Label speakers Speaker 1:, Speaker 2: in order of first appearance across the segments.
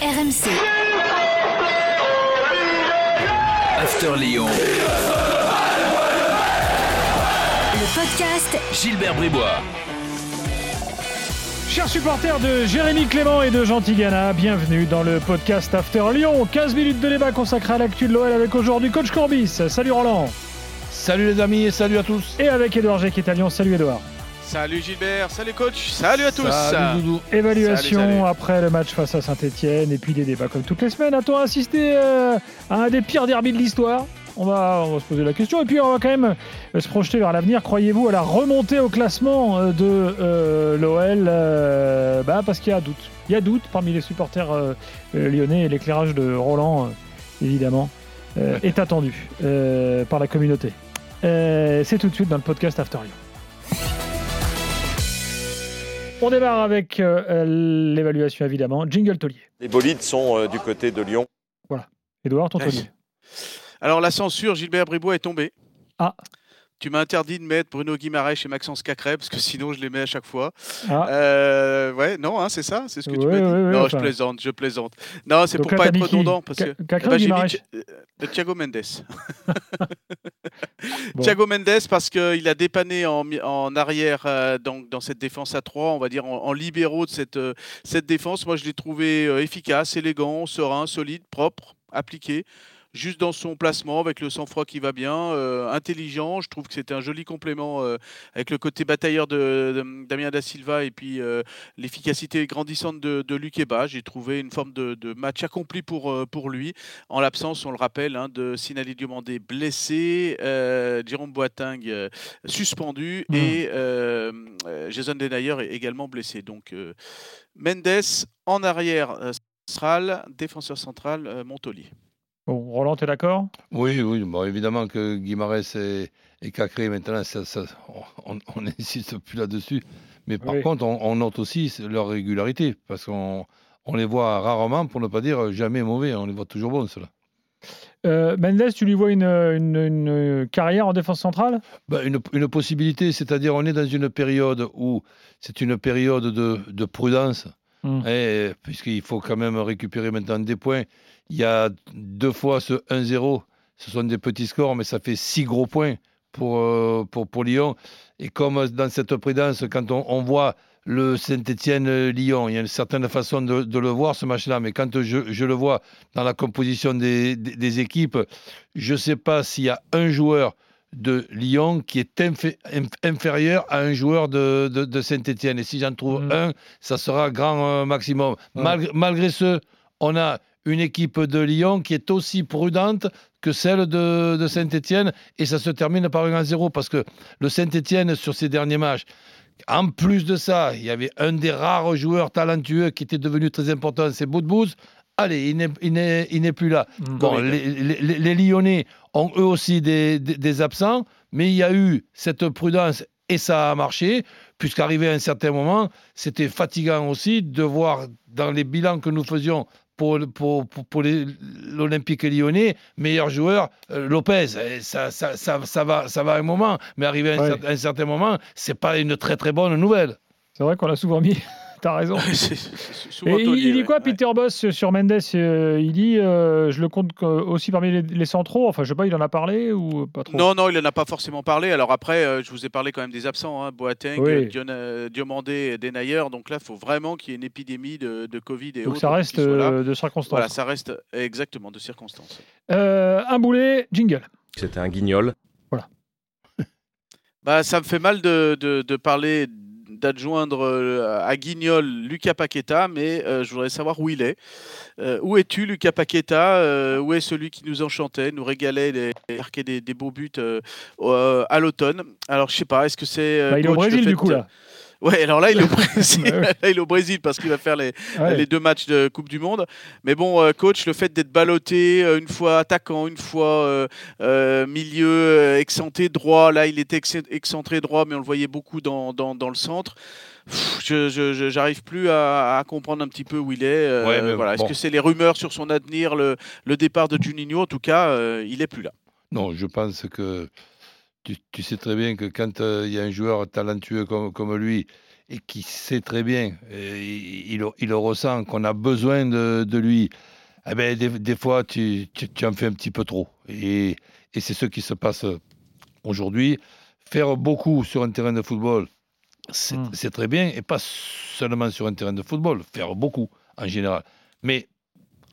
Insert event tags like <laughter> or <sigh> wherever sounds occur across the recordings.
Speaker 1: RMC.
Speaker 2: After Lyon.
Speaker 1: Le podcast
Speaker 2: Gilbert Bribois.
Speaker 3: Chers supporters de Jérémy Clément et de Jean Tigana, bienvenue dans le podcast After Lyon. 15 minutes de débat consacré à l'actu de l'OL avec aujourd'hui Coach Corbis. Salut Roland.
Speaker 4: Salut les amis et salut à tous.
Speaker 3: Et avec Edouard G qui est à Lyon. Salut Edouard.
Speaker 5: Salut Gilbert, salut coach, salut à tous.
Speaker 4: Salut Doudou.
Speaker 3: Évaluation
Speaker 5: Salut, salut.
Speaker 3: après le match face à Saint-Etienne et puis des débats comme toutes les semaines. A-t-on assisté euh, à un des pires derbys de l'histoire? On va, on va se poser la question et puis on va quand même euh, se projeter vers l'avenir. Croyez-vous à la remontée au classement euh, de euh, l'OL euh, bah, Parce qu'il y a doute. Il y a doute parmi les supporters lyonnais et l'éclairage de Roland, euh, évidemment, euh, est attendu euh, par la communauté. Euh, C'est tout de suite dans le podcast After Lyon. On démarre avec euh, l'évaluation évidemment. Jingle Taulier.
Speaker 6: Les bolides sont euh, du côté de Lyon.
Speaker 3: Edouard, ton
Speaker 5: Ouais.
Speaker 3: Taulier.
Speaker 5: Alors la censure, Gilbert Bribois est tombée.
Speaker 3: Ah.
Speaker 5: Tu m'as interdit de mettre Bruno Guimarães et Maxence Cacré parce que <laughs> sinon je les mets à chaque fois.
Speaker 3: Ah.
Speaker 5: Euh, ouais, non, hein, c'est ça, c'est ce que tu m'as dit.
Speaker 3: ouais,
Speaker 5: non,
Speaker 3: enfin.
Speaker 5: je plaisante, je plaisante. Non, c'est pour
Speaker 3: là,
Speaker 5: pas être redondant parce que
Speaker 3: Cacré
Speaker 5: Eh ben, j'ai euh, Thiago Mendes. <laughs> <laughs>
Speaker 3: Bon.
Speaker 5: Thiago Mendes parce qu'il a dépanné en, en arrière euh, donc dans cette défense à 3, on va dire en, en libéraux de cette, euh, cette défense. Moi, je l'ai trouvé efficace, élégant, serein, solide, propre, appliqué. Juste dans son placement, avec le sang-froid qui va bien, euh, intelligent. Je trouve que c'était un joli complément euh, avec le côté batailleur de, de Damien Da Silva et puis euh, l'efficacité grandissante de, de Luc Eba. J'ai trouvé une forme de, de match accompli pour, pour lui. En l'absence, on le rappelle, hein, de Sinali Diomandé blessé, Jérôme Boateng euh, suspendu
Speaker 3: Mhm.
Speaker 5: et Jason Denayer est également blessé. Donc Mendes en arrière central, défenseur central Montolier.
Speaker 3: Bon, Roland, t'es d'accord?
Speaker 4: Oui, oui, bon, évidemment que Guimarães et, et Cacré, maintenant, ça, ça- on <laughs> n'insiste plus là-dessus. Mais par
Speaker 3: Oui.
Speaker 4: contre, on, on note aussi leur régularité, parce qu'on on les voit rarement, pour ne pas dire jamais mauvais. On les voit toujours bons, ceux-là.
Speaker 3: Euh, Mendes, tu lui vois une, une- une carrière en défense centrale?
Speaker 4: Ben, une, une possibilité, c'est-à-dire on est dans une période où c'est une période de, de prudence,
Speaker 3: Mm.
Speaker 4: hein, puisqu'il faut quand même récupérer maintenant des points. Il y a deux fois ce 1-0, ce sont des petits scores, mais ça fait six gros points pour, euh, pour, Lyon. Et comme dans cette prudence, quand on, voit le Saint-Etienne-Lyon, il y a une certaine façon de, le voir ce match-là, mais quand je, le vois dans la composition des- des équipes, je ne sais pas s'il y a un joueur de Lyon qui est infé- inf- inférieur à un joueur de, de, de Saint-Etienne. Et si j'en trouve
Speaker 3: Mm.
Speaker 4: un, ça sera grand euh, maximum.
Speaker 3: Ouais.
Speaker 4: Malgré, malgré ce, on a une équipe de Lyon qui est aussi prudente que celle de, de Saint-Etienne et ça se termine par un 1-0 parce que le Saint-Etienne sur ses derniers matchs, en plus de ça, il y avait un des rares joueurs talentueux qui était devenu très important, c'est Boudbouz. Allez, il n'est- plus là.
Speaker 3: Mm.
Speaker 4: Bon, les, les- les- les Lyonnais ont eux aussi des, des- des absents, mais il y a eu cette prudence et ça a marché, puisqu'arrivé à un certain moment, c'était fatigant aussi de voir dans les bilans que nous faisions pour, pour, pour, pour les- l'Olympique lyonnais, meilleur joueur, euh, Lopez. Ça, ça, ça, ça va, ça va un moment, mais arrivé à un,
Speaker 3: Ouais.
Speaker 4: cer- un certain moment, c'est pas une très très bonne nouvelle.
Speaker 3: C'est vrai qu'on l'a souvent mis. T'as raison. <laughs> Et il, dit quoi,
Speaker 5: Ouais.
Speaker 3: Peter Boss, sur Mendes euh, Il dit euh, je le compte co- aussi parmi les, les centraux. Enfin, je sais pas, il en a parlé ou pas trop?
Speaker 5: Non, non, il n'en a pas forcément parlé. Alors après, euh, je vous ai parlé quand même des absents, hein, Boateng,
Speaker 3: Oui.
Speaker 5: euh, Dion- euh, Diomandé, Denayer. Donc là, il faut vraiment qu'il y ait une épidémie de, de Covid et
Speaker 3: Donc
Speaker 5: autres
Speaker 3: ça reste euh, de circonstances.
Speaker 5: Voilà, ça reste exactement de circonstances.
Speaker 3: Euh, un boulet, jingle.
Speaker 6: C'était un guignol.
Speaker 5: Bah, ça me fait mal de, de- de parler d'adjoindre euh, à Guignol Lucas Paqueta, mais euh, je voudrais savoir où il est. Euh, où es-tu, Lucas Paqueta? Euh, Où est celui qui nous enchantait, nous régalait, les, marquait des, des beaux buts à l'automne? Alors, je sais pas, est-ce que c'est.
Speaker 3: Bah, il est au Brésil du coup là.
Speaker 5: Ouais, alors là, il est au Brésil. <laughs>
Speaker 3: Ouais, ouais. <laughs>
Speaker 5: Là, il est au Brésil parce qu'il va faire les,
Speaker 3: Ouais.
Speaker 5: les deux matchs de Coupe du Monde. Mais bon, euh, coach, le fait d'être ballotté, euh, une fois attaquant, une fois euh, milieu excentré droit, là il était ex- excentré droit, mais on le voyait beaucoup dans, dans, dans le centre. Pff, Je j'arrive plus à, à comprendre un petit peu où il est. euh,
Speaker 4: Ouais,
Speaker 5: voilà. Est-ce que c'est les rumeurs sur son avenir, le, le départ de Juninho? En tout cas, euh, il est plus là.
Speaker 4: Non, je pense que tu, tu sais très bien que quand euh, il y a un joueur talentueux comme, comme lui et qui sait très bien, et il, il le- il le ressent, qu'on a besoin de, de lui, eh ben, des, des fois, tu, tu- tu en fais un petit peu trop. Et, et c'est ce qui se passe aujourd'hui. Faire beaucoup sur un terrain de football, c'est
Speaker 3: Mm.
Speaker 4: c'est très bien, et pas seulement sur un terrain de football, faire beaucoup en général. Mais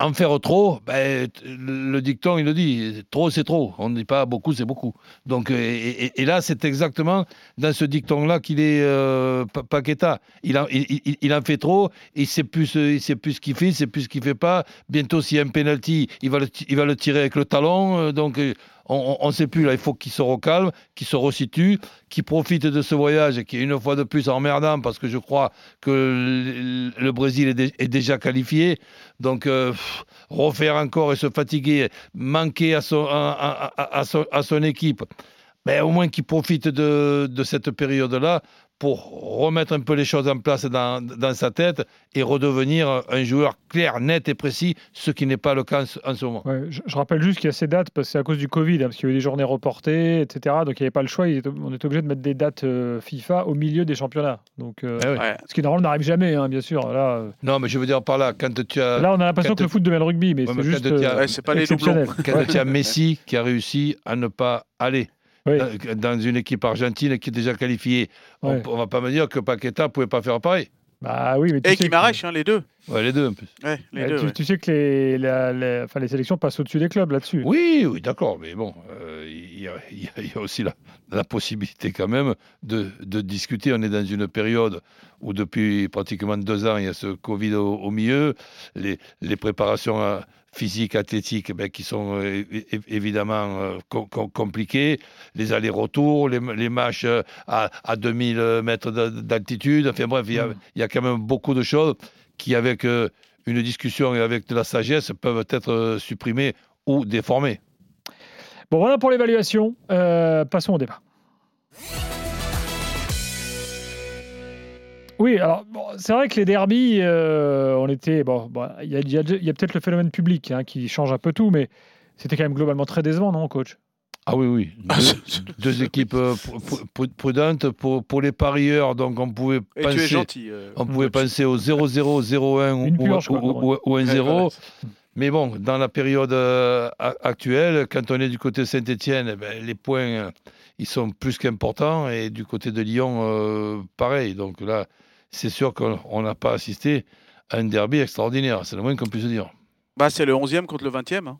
Speaker 4: en faire trop, ben, le dicton, il le dit, trop c'est trop. On ne dit pas beaucoup, c'est beaucoup. Donc, euh, et, là, c'est exactement dans ce dicton-là qu'il est euh, Pa- Paqueta. Il en, il, fait trop, il ne sait, plus ce- qu'il fait, il sait plus ce qu'il ne fait pas. Bientôt, s'il y a un penalty, il va le, il va le tirer avec le talon. euh, donc, euh, on ne sait plus. Là, il faut qu'il se recalme, qu'il se resitue, qu'il profite de ce voyage qui est une fois de plus emmerdant parce que je crois que le, Brésil est, dé- est déjà qualifié. Donc, euh, refaire encore et se fatiguer, manquer à son, équipe, ben, au moins qu'il profite de, de cette période-là pour remettre un peu les choses en place dans, dans sa tête et redevenir un joueur clair, net et précis, ce qui n'est pas le cas en ce- en ce moment.
Speaker 3: Ouais, je, je rappelle juste qu'il y a ces dates, parce que c'est à cause du Covid, hein, parce qu'il y a eu des journées reportées, etc. Donc il n'y avait pas le choix, il on était obligé de mettre des dates euh, FIFA au milieu des championnats. Donc, euh,
Speaker 4: Eh oui.
Speaker 5: Ouais.
Speaker 3: Ce qui normalement n'arrive jamais, hein, bien sûr. Là, euh,
Speaker 4: Non, mais je veux dire par là, quand tu as,
Speaker 3: là on a l'impression que le foot devient le rugby, mais
Speaker 4: Ouais,
Speaker 3: c'est juste
Speaker 4: tu as-
Speaker 3: euh,
Speaker 5: Ouais, c'est pas les
Speaker 4: quand tu as Messi qui a réussi à ne pas aller
Speaker 3: Oui.
Speaker 4: dans- une équipe argentine qui est déjà qualifiée,
Speaker 3: Ouais.
Speaker 4: on ne va pas me dire que Paqueta ne pouvait pas faire pareil.
Speaker 3: Bah oui, mais tu
Speaker 5: Et
Speaker 3: sais que-
Speaker 5: Guimarães, hein, les deux.
Speaker 4: Ouais, les deux en plus.
Speaker 5: Ouais, les
Speaker 3: Ouais,
Speaker 5: deux.
Speaker 3: tu,
Speaker 5: ouais.
Speaker 3: tu sais que les, la- les sélections passent au-dessus des clubs là-dessus.
Speaker 4: Oui, oui, d'accord, mais bon, euh, y, a- il y a- il y a aussi la, la possibilité quand même de, de discuter. On est dans une période où depuis pratiquement deux ans, il y a ce Covid au, au milieu, les, les préparations euh, physiques, athlétiques, ben, qui sont euh, évidemment euh, com- com- compliquées, les allers-retours, les, les matchs à, à 2000 mètres d'a- d'altitude, enfin bref, il y, a,
Speaker 3: Mm.
Speaker 4: il y a quand même beaucoup de choses qui, avec euh, une discussion et avec de la sagesse, peuvent être supprimées ou déformées.
Speaker 3: Bon, voilà pour l'évaluation. Euh, passons au débat. Oui, alors c'est vrai que les derbies, euh, on était. Bon, il y a, peut-être le phénomène public hein, qui change un peu tout, mais c'était quand même globalement très décevant, non, coach?
Speaker 4: Ah oui, oui. Deux, équipes prudentes pour, les parieurs. Donc on pouvait penser,
Speaker 5: gentil,
Speaker 4: au 0-0, 0-1 ou
Speaker 5: 1-0.
Speaker 4: Mais bon, dans la période euh, actuelle, quand on est du côté Saint-Etienne, les points, ils sont plus qu'importants. Et du côté de Lyon, euh, pareil. Donc là, c'est sûr qu'on on n'a pas assisté à un derby extraordinaire. C'est le moins qu'on puisse dire.
Speaker 5: Bah, c'est le 11e contre le 20e. hein.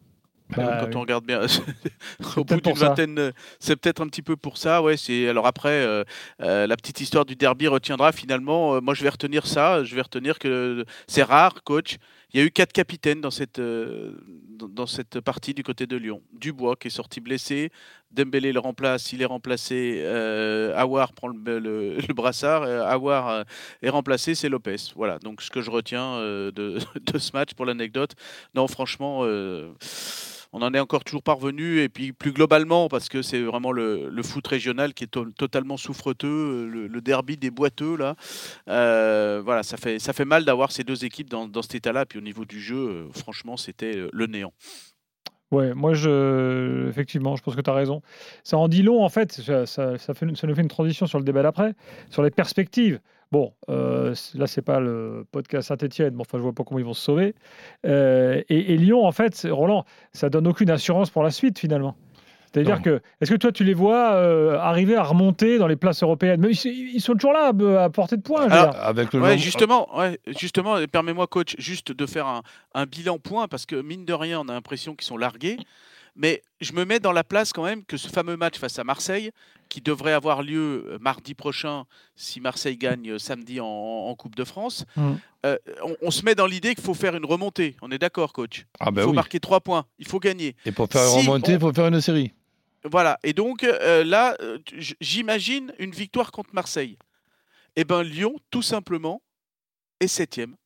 Speaker 3: Bah,
Speaker 5: quand
Speaker 3: oui.
Speaker 5: on regarde bien, <laughs> au bout d'une vingtaine, c'est peut-être un petit peu pour ça. Ouais, c'est alors après euh, euh, la petite histoire du derby retiendra finalement. euh, moi, je vais retenir ça. Je vais retenir que c'est rare, coach. Il y a eu quatre capitaines dans cette euh, dans- cette partie du côté de Lyon. Dubois qui est sorti blessé, Dembélé le remplace, il est remplacé. Euh, Awar prend le, le- brassard. euh, Awar est remplacé, c'est Lopez. Voilà. Donc ce que je retiens de, <laughs> de ce match pour l'anecdote. Non, franchement. On en est encore toujours parvenu. Et puis plus globalement, parce que c'est vraiment le, foot régional qui est to- totalement souffreteux, euh, le, derby des boiteux, là. Euh, voilà, ça fait, ça fait mal d'avoir ces deux équipes dans, dans cet état-là. Puis au niveau du jeu, euh, franchement, c'était le néant.
Speaker 3: Ouais, moi, je... effectivement, je pense que tu as raison. Ça en dit long, en fait. Ça, ça, ça fait, ça nous fait une transition sur le débat d'après, sur les perspectives. Bon, euh, là, c'est pas le podcast Saint-Etienne, mais enfin, je vois pas comment ils vont se sauver. Euh, et, et Lyon, en fait, Roland, ça donne aucune assurance pour la suite, finalement. C'est-à-dire que, est-ce que toi, tu les vois euh, arriver à remonter dans les places européennes? Mais ils, ils sont toujours là, à, à portée de points.
Speaker 5: Alors,
Speaker 3: dire.
Speaker 4: Avec le
Speaker 5: Ouais,
Speaker 4: nombre-
Speaker 5: justement, ouais, justement, et permets-moi, coach, juste de faire un, un bilan point, parce que mine de rien, on a l'impression qu'ils sont largués. Mais je me mets dans la place quand même que ce fameux match face à Marseille, qui devrait avoir lieu euh, mardi prochain, si Marseille gagne euh, samedi en, en Coupe de France,
Speaker 3: Mm.
Speaker 5: euh, on, on se met dans l'idée qu'il faut faire une remontée. On est d'accord, coach
Speaker 4: Ah
Speaker 5: Il
Speaker 4: ben
Speaker 5: faut
Speaker 4: oui.
Speaker 5: marquer trois points, il faut gagner.
Speaker 4: Et pour faire
Speaker 5: Si
Speaker 4: remonter,
Speaker 5: on-
Speaker 4: il faut faire une série.
Speaker 5: Voilà. Et donc euh, là, j'imagine une victoire contre Marseille. Eh ben Lyon, tout simplement, est septième.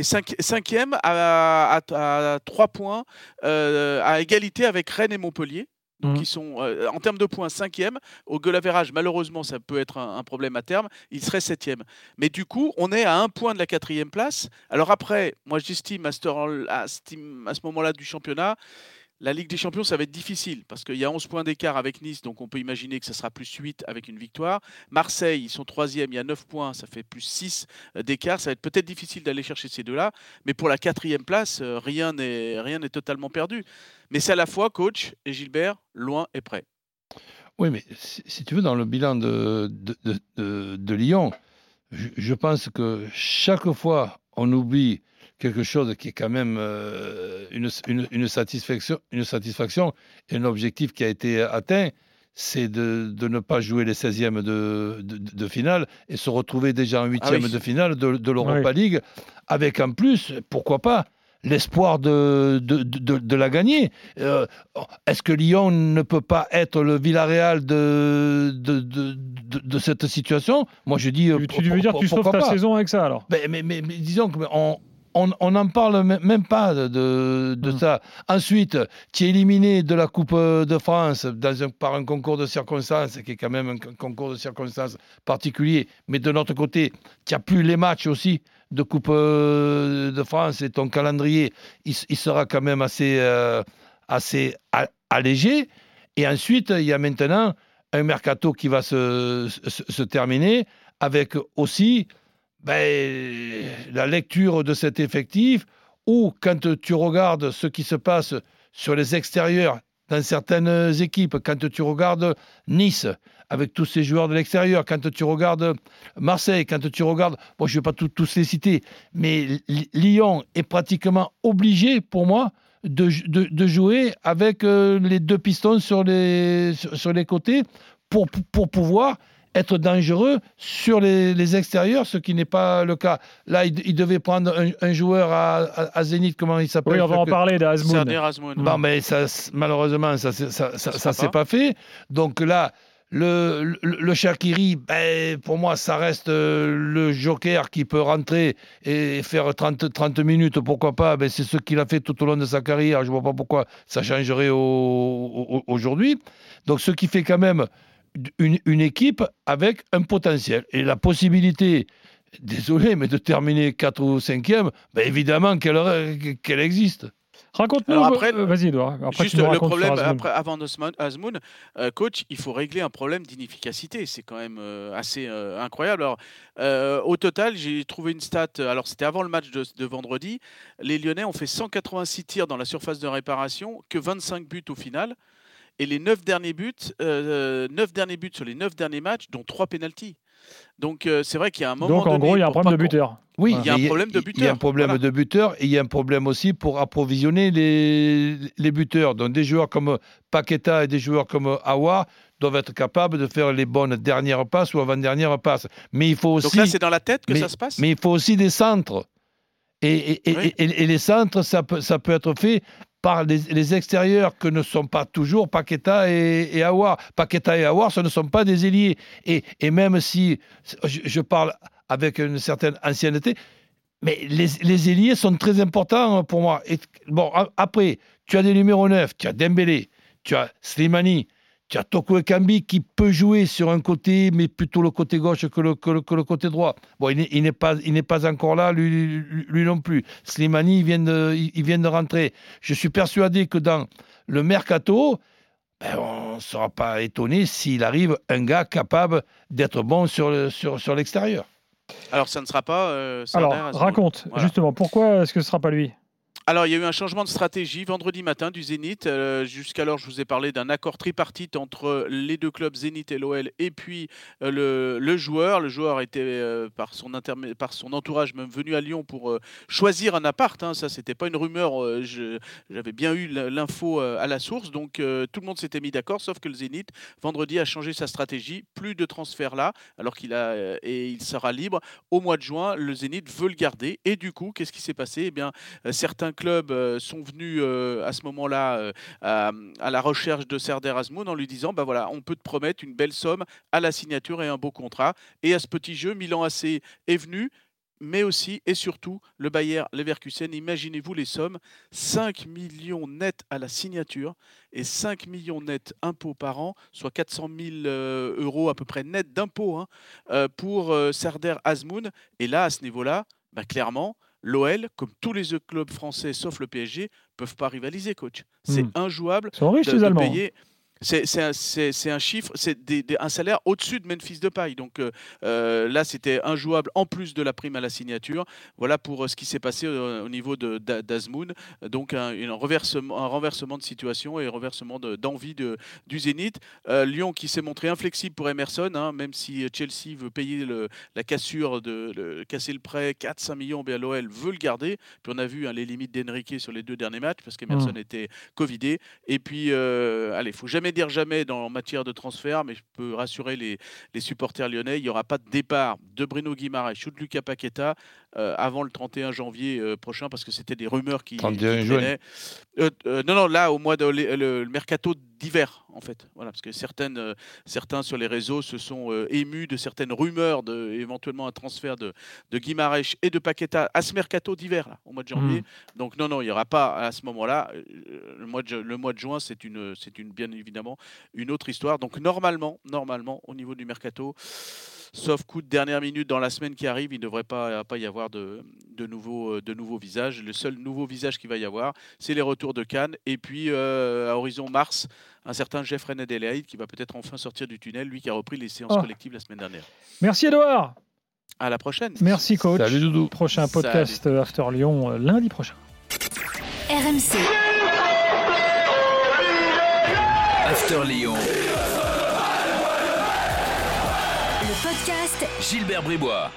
Speaker 5: Et cinq- cinquième à, à, à trois points, euh, à égalité avec Rennes et Montpellier. Donc,
Speaker 3: Mhm.
Speaker 5: ils sont, euh, en termes de points, cinquième. Au goal average, malheureusement, ça peut être un, un problème à terme. Il serait septième. Mais du coup, on est à un point de la quatrième place. Alors après, moi, j'estime à, à ce moment-là du championnat, La Ligue des Champions, ça va être difficile parce qu'il y a 11 points d'écart avec Nice, donc on peut imaginer que ça sera plus 8 avec une victoire. Marseille, ils sont troisième, il y a 9 points, ça fait plus 6 d'écart. Ça va être peut-être difficile d'aller chercher ces deux-là, mais pour la quatrième place, euh, rien n'est totalement perdu. Mais c'est à la fois coach et Gilbert, loin et près.
Speaker 4: Oui, mais si, tu veux, dans le bilan de- de- de Lyon, je, je pense que chaque fois, on oublie quelque chose qui est quand même euh, une, une- une satisfaction, une satisfaction et un objectif qui a été atteint, c'est de, de ne pas jouer les 16e de, de, de finale et se retrouver déjà en 8e
Speaker 5: Ah oui.
Speaker 4: de finale de, de l'Europa League, avec en plus, pourquoi pas, l'espoir de, de, de, de la gagner. Euh, est-ce que Lyon ne peut pas être le Villarreal de, de, cette situation? Moi, je dis. euh,
Speaker 3: Tu, veux dire
Speaker 4: pour-
Speaker 3: tu sauves ta
Speaker 4: pas
Speaker 3: saison avec ça alors?
Speaker 4: Mais, mais, mais- mais disons qu'on on, n'en parle même pas de,
Speaker 3: Mm.
Speaker 4: ça. Ensuite, tu es éliminé de la Coupe de France dans un- par un concours de circonstances, qui est quand même un con- concours de circonstances particulier. Mais de notre côté, tu n'as plus les matchs aussi de Coupe euh, de France et ton calendrier, il, sera quand même assez, euh, assez allégé. Et ensuite, il y a maintenant un mercato qui va se, se- se terminer avec aussi ben, la lecture de cet effectif ou quand tu regardes ce qui se passe sur les extérieurs dans certaines équipes, quand tu regardes Nice avec tous ces joueurs de l'extérieur, quand tu regardes Marseille, quand tu regardes, bon, je ne vais pas tout- tous les citer, mais Lyon est pratiquement obligé pour moi de, jouer avec euh, les deux pistons sur les, côtés pour pouvoir être dangereux sur les, les extérieurs, ce qui n'est pas le cas. Là, il, il devait prendre un, un joueur à, à- à Zénith, comment il s'appelle?
Speaker 3: Oui, on va en
Speaker 4: que-
Speaker 3: parler d'Azmoun.
Speaker 4: Bon, mais ça, malheureusement, ça, c'est- ça, ça,
Speaker 5: Ça
Speaker 4: ça
Speaker 5: sera
Speaker 4: s'est pas fait. Donc là, le, le, le Shaqiri, ben, pour moi, ça reste euh, le joker qui peut rentrer et faire 30, 30 minutes, pourquoi pas? Ben, c'est ce qu'il a fait tout au long de sa carrière. Je vois pas pourquoi ça changerait au- au- aujourd'hui. Donc, ce qui fait quand même une, une équipe avec un potentiel et la possibilité. Désolé, mais de terminer 4 ou 5e, ben évidemment qu'elle existe.
Speaker 3: Raconte-nous.
Speaker 5: Alors après,
Speaker 3: euh, Vas-y, Edouard. Après,
Speaker 5: Juste le problème, après, avant Azmoun, euh, coach, il faut régler un problème d'inefficacité. C'est quand même euh, assez euh, incroyable. Alors, euh, au total, j'ai trouvé une stat. euh, Alors, c'était avant le match de, de vendredi. Les Lyonnais ont fait 186 tirs dans la surface de réparation, que 25 buts au final. Et les 9 derniers buts, euh, 9 derniers buts sur les 9 derniers matchs, dont 3 pénalties. Donc, euh, c'est vrai qu'il y a un moment
Speaker 3: Donc, en
Speaker 5: donné,
Speaker 3: gros, il y a un problème de buteur.
Speaker 4: Oui,
Speaker 5: Il y a un problème de
Speaker 4: Il y a un
Speaker 5: buteur,
Speaker 4: problème
Speaker 5: voilà.
Speaker 4: de buteur et il y a un problème aussi pour approvisionner les, les buteurs. Donc des joueurs comme Paqueta et des joueurs comme Awa doivent être capables de faire les bonnes dernières passes ou avant-dernières passes. Mais il faut aussi,
Speaker 5: Donc là, c'est dans la tête que
Speaker 4: mais-
Speaker 5: ça se passe
Speaker 4: mais il faut aussi des centres. Et, et- et-
Speaker 5: Oui.
Speaker 4: et- et les centres, ça peut, ça peut être fait par les, extérieurs que ne sont pas toujours Paqueta et, et Aouar. Paqueta et Aouar, ce ne sont pas des ailiers. Et, même si je, parle avec une certaine ancienneté, mais les, les sont très importants pour moi. Et, bon, après, tu as des numéros 9, tu as Dembélé, tu as Slimani, tu as Toko Ekambi qui peut jouer sur un côté, mais plutôt le côté gauche que le, que le- que le côté droit. Bon, il n'est- pas, il n'est pas encore là, lui, lui- lui non plus. Slimani, il vient, de, il il vient de rentrer. Je suis persuadé que dans le mercato, ben, on ne sera pas étonné s'il arrive un gars capable d'être bon sur, le- sur, sur l'extérieur.
Speaker 5: Alors, ça ne sera pas. euh,
Speaker 3: Alors, raconte,
Speaker 5: Voilà.
Speaker 3: justement, pourquoi est-ce que ce sera pas lui?
Speaker 5: Alors, il y a eu un changement de stratégie vendredi matin du Zénith. Euh, Jusqu'alors, je vous ai parlé d'un accord tripartite entre les deux clubs Zénith et l'OL et puis euh, le, joueur. Le joueur était, euh, par, son entourage, même venu à Lyon pour choisir un appart. hein. Ça, c'était pas une rumeur. J'avais bien eu l'info à la source. Donc, tout le monde s'était mis d'accord, sauf que le Zénith, vendredi, a changé sa stratégie. Plus de transfert là, alors qu'il a et il sera libre au mois de juin. Le Zénith veut le garder. Et du coup, qu'est-ce qui s'est passé? Eh bien, certains clubs euh, sont venus euh, à ce moment-là euh, à, la recherche de Serdar Azmoun en lui disant bah voilà, on peut te promettre une belle somme à la signature et un beau contrat. Et à ce petit jeu, Milan AC est venu. Mais aussi et surtout le Bayer Leverkusen. Imaginez-vous les sommes 5 millions nets à la signature et 5 millions nets impôts par an, soit 400 000 euh, euros à peu près net d'impôts hein, pour Serdar Azmoun. Et là, à ce niveau-là, bah, clairement, l'OL, comme tous les autres clubs français sauf le PSG, peuvent pas rivaliser, coach. C'est
Speaker 3: Hmm.
Speaker 5: injouable
Speaker 3: Ils sont riches,
Speaker 5: de,
Speaker 3: les
Speaker 5: de
Speaker 3: Allemands.
Speaker 5: payer. C'est un, chiffre, c'est des- des- un salaire au-dessus de Memphis Depay. Donc euh, euh, là, c'était injouable en plus de la prime à la signature. Voilà pour euh, ce qui s'est passé euh, au niveau d'Azmoun. Donc un, renversement, un renversement de situation et un renversement de- d'envie de, du Zénith. Euh, Lyon qui s'est montré inflexible pour Emerson, hein, même si Chelsea veut payer le- la cassure, de, le- casser le prêt, 4-5 millions, bien l'OL veut le garder. Puis on a vu hein, les limites d'Enrique sur les deux derniers matchs parce qu'Emerson était Covidé. Et puis, euh, allez, faut jamais dire jamais dans, en matière de transfert, mais je peux rassurer les, supporters lyonnais, il n'y aura pas de départ de Bruno Guimaraes ou de Lucas Paqueta euh, avant le 31 janvier euh, prochain parce que c'était des rumeurs qui,
Speaker 4: 31
Speaker 5: qui
Speaker 4: juin.
Speaker 5: Euh, euh, non, non, là, au mois de le, le- mercato d'hiver, en fait. Voilà, parce que certaines, certains sur les réseaux se sont émus de certaines rumeurs de éventuellement un transfert de, de Guimaraes et de Paqueta à ce mercato d'hiver, là, au mois de janvier. Donc non, non, il n'y aura pas à ce moment-là. Le mois de, le mois de juin, c'est une, c'est une, bien évidemment une autre histoire. Donc normalement, normalement, au niveau du mercato, sauf coup de dernière minute dans la semaine qui arrive, il ne devrait pas, pas y avoir de, de, nouveaux, euh, de nouveaux visages. Le seul nouveau visage qu'il va y avoir, c'est les retours de Cannes. Et puis euh, à horizon mars, un certain Jeffrey Adelaide qui va peut-être enfin sortir du tunnel, lui qui a repris les séances
Speaker 3: Oh.
Speaker 5: collectives la semaine dernière.
Speaker 3: Merci Edouard.
Speaker 5: À la prochaine.
Speaker 3: Merci coach.
Speaker 4: Salut Doudou.
Speaker 3: Prochain podcast After Lyon euh, lundi prochain.
Speaker 1: RMC,
Speaker 2: After Lyon. Gilbert Bribois.